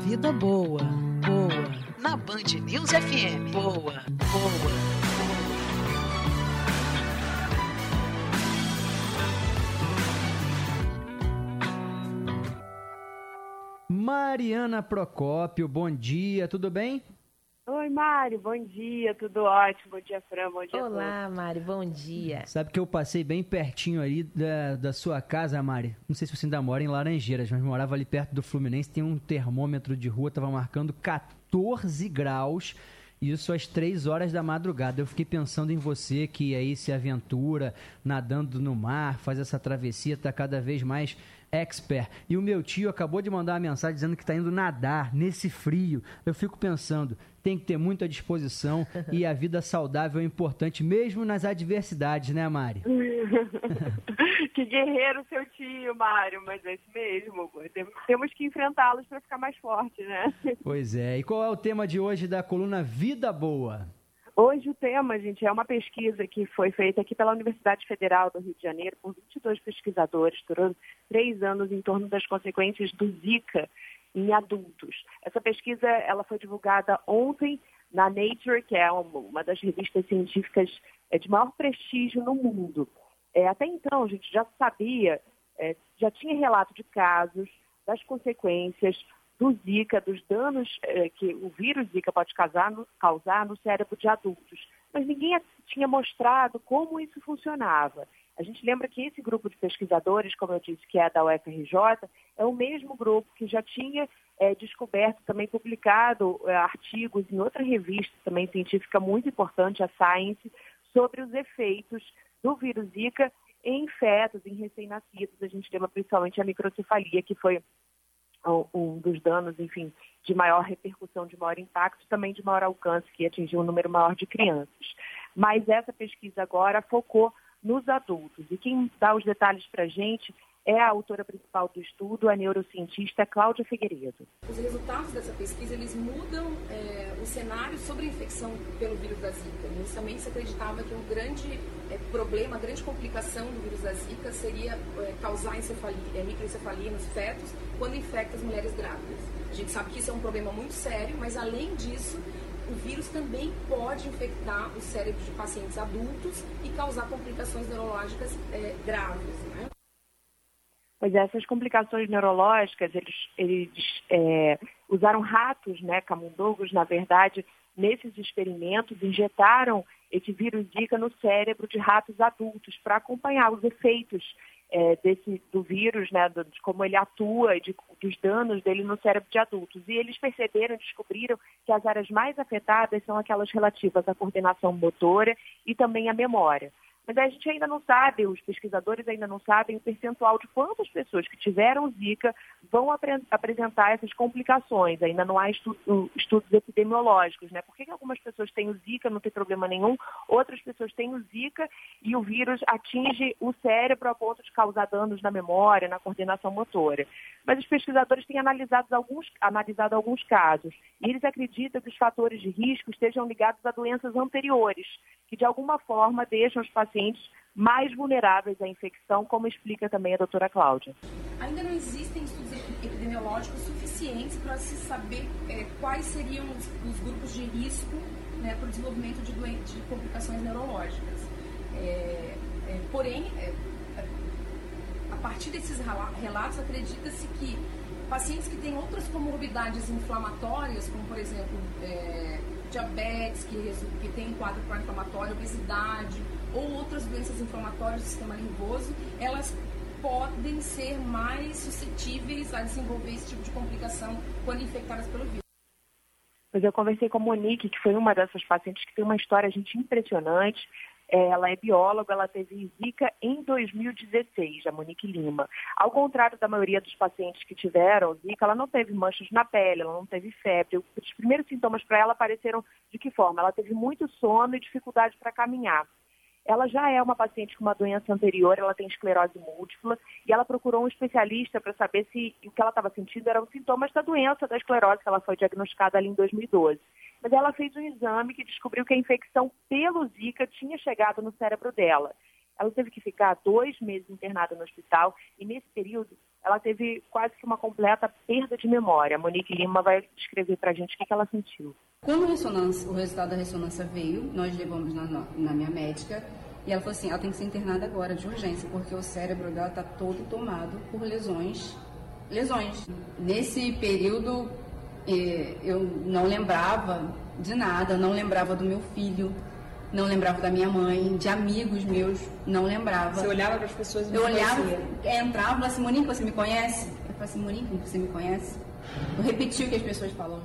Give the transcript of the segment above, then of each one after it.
Vida boa, boa. Na Band News FM. Boa, boa. Mariana Procópio, bom dia, tudo bem? Oi, Mari, bom dia, tudo ótimo. Bom dia, Fran, bom dia Olá, Mari, bom dia. Sabe que eu passei bem pertinho ali da, da sua casa, Mari? Não sei se você ainda mora em Laranjeiras, mas morava ali perto do Fluminense. Tem um termômetro de rua, tava marcando 14 graus. Isso às três horas da madrugada. Eu fiquei pensando em você que aí se aventura, nadando no mar, faz essa travessia, tá cada vez mais expert. E o meu tio acabou de mandar uma mensagem dizendo que está indo nadar nesse frio. Eu fico pensando, tem que ter muita disposição e a vida saudável é importante, mesmo nas adversidades, né, Mari? que guerreiro seu tio, Mário, mas é isso mesmo. Temos que enfrentá-los para ficar mais forte, né? Pois é. E qual é o tema de hoje da coluna Vida Boa? Hoje o tema, gente, é uma pesquisa que foi feita aqui pela Universidade Federal do Rio de Janeiro por 22 pesquisadores durante três anos em torno das consequências do Zika em adultos. Essa pesquisa ela foi divulgada ontem na Nature, que é uma das revistas científicas é, de maior prestígio no mundo. É, até então, a gente já sabia, é, já tinha relato de casos, das consequências do Zika, dos danos é, que o vírus Zika pode causar no, causar no cérebro de adultos. Mas ninguém tinha mostrado como isso funcionava. A gente lembra que esse grupo de pesquisadores, como eu disse, que é da UFRJ, é o mesmo grupo que já tinha é, descoberto, também publicado é, artigos em outra revista também científica muito importante, a Science, sobre os efeitos do vírus Zika em fetos, em recém-nascidos. A gente lembra principalmente a microcefalia, que foi um dos danos, enfim, de maior repercussão, de maior impacto, também de maior alcance, que atingiu um número maior de crianças. Mas essa pesquisa agora focou nos adultos. E quem dá os detalhes para a gente é a autora principal do estudo, a neurocientista Cláudia Figueiredo. Os resultados dessa pesquisa eles mudam é, o cenário sobre a infecção pelo vírus da Zika. Inicialmente se acreditava que um grande é, problema, a grande complicação do vírus da Zika seria é, causar encefalia, é, microencefalia nos fetos quando infecta as mulheres grávidas. A gente sabe que isso é um problema muito sério, mas além disso, o vírus também pode infectar o cérebro de pacientes adultos e causar complicações neurológicas é, graves. Né? Pois essas complicações neurológicas, eles, eles é, usaram ratos, né, camundongos, na verdade, nesses experimentos, injetaram esse vírus Zika no cérebro de ratos adultos para acompanhar os efeitos é, desse, do vírus, né, do, de como ele atua e dos danos dele no cérebro de adultos. E eles perceberam, descobriram que as áreas mais afetadas são aquelas relativas à coordenação motora e também à memória. Mas a gente ainda não sabe, os pesquisadores ainda não sabem o percentual de quantas pessoas que tiveram Zika vão apre apresentar essas complicações. Ainda não há estu estudos epidemiológicos, né? Por que, que algumas pessoas têm o Zika, não tem problema nenhum, outras pessoas têm o Zika e o vírus atinge o cérebro a ponto de causar danos na memória, na coordenação motora. Mas os pesquisadores têm analisado alguns, analisado alguns casos e eles acreditam que os fatores de risco estejam ligados a doenças anteriores, que de alguma forma deixam os pacientes mais vulneráveis à infecção, como explica também a doutora Cláudia. Ainda não existem estudos epidemiológicos suficientes para se saber é, quais seriam os, os, grupos de risco né, para o desenvolvimento de, de, complicações neurológicas. É, é, porém, é, partir desses relatos, acredita-se que pacientes que têm outras comorbidades inflamatórias, como por exemplo é, diabetes, que, que tem quadro pró-inflamatório, obesidade ou outras doenças inflamatórias do sistema nervoso, elas podem ser mais suscetíveis a desenvolver esse tipo de complicação quando infectadas pelo vírus. Mas eu conversei com a Monique, que foi uma dessas pacientes que tem uma história, gente, impressionante. Ela é bióloga, ela teve Zika em 2016, a Monique Lima. Ao contrário da maioria dos pacientes que tiveram Zika, ela não teve manchas na pele, ela não teve febre. Os primeiros sintomas para ela apareceram de que forma? Ela teve muito sono e dificuldade para caminhar. Ela já é uma paciente com uma doença anterior, ela tem esclerose múltipla, e ela procurou um especialista para saber se o que ela estava sentindo eram sintomas da doença da esclerose, que ela foi diagnosticada ali em 2012. Mas ela fez um exame que descobriu que a infecção pelo Zika tinha chegado no cérebro dela. ela teve que ficar dois meses internada no hospital e nesse período ela teve quase que uma completa perda de memória. A Monique Lima vai descrever para a gente o que, que ela sentiu. Quando o resultado da ressonância veio, nós levamos na, na minha médica e ela falou assim, ela tem que ser internada agora de urgência, porque o cérebro dela está todo tomado por lesões. Lesões. Nesse período, eh, eu não lembrava de nada, não lembrava do meu filho, não lembrava da minha mãe, de amigos meus, não lembrava. Você olhava para as pessoas e Eu olhava, entrava e falava assim, Monique, você me conhece? Eu falava assim, Monique, você me conhece? Eu repeti o que as pessoas falam.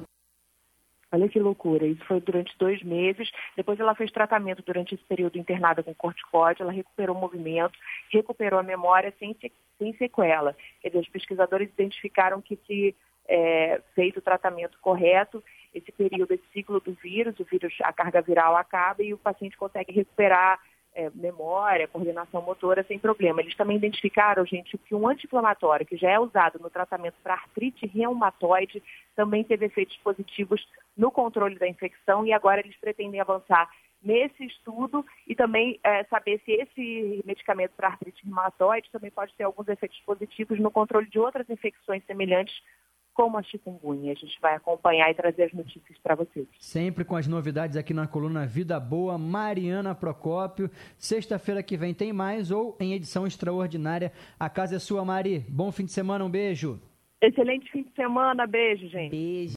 Olha que loucura. Isso foi durante dois meses. Depois ela fez tratamento durante esse período internada com corticóide. Ela recuperou o movimento, recuperou a memória sem, sem sequela. Quer dizer, os pesquisadores identificaram que se é, feito o tratamento correto, esse período, esse ciclo do vírus, o vírus, a carga viral acaba e o paciente consegue recuperar é, memória, coordenação motora sem problema. Eles também identificaram, gente, que um anti-inflamatório que já é usado no tratamento para artrite reumatoide também teve efeitos positivos no controle da infecção e agora eles pretendem avançar nesse estudo e também é, saber se esse medicamento para artrite reumatoide também pode ter alguns efeitos positivos no controle de outras infecções semelhantes como a chikungunya. A gente vai acompanhar e trazer as notícias para vocês. Sempre com as novidades aqui na coluna Vida Boa, Mariana Procópio. Sexta-feira que vem tem mais ou em edição extraordinária. A casa é sua, Mari. Bom fim de semana, um beijo. Excelente fim de semana, beijo, gente. Beijo.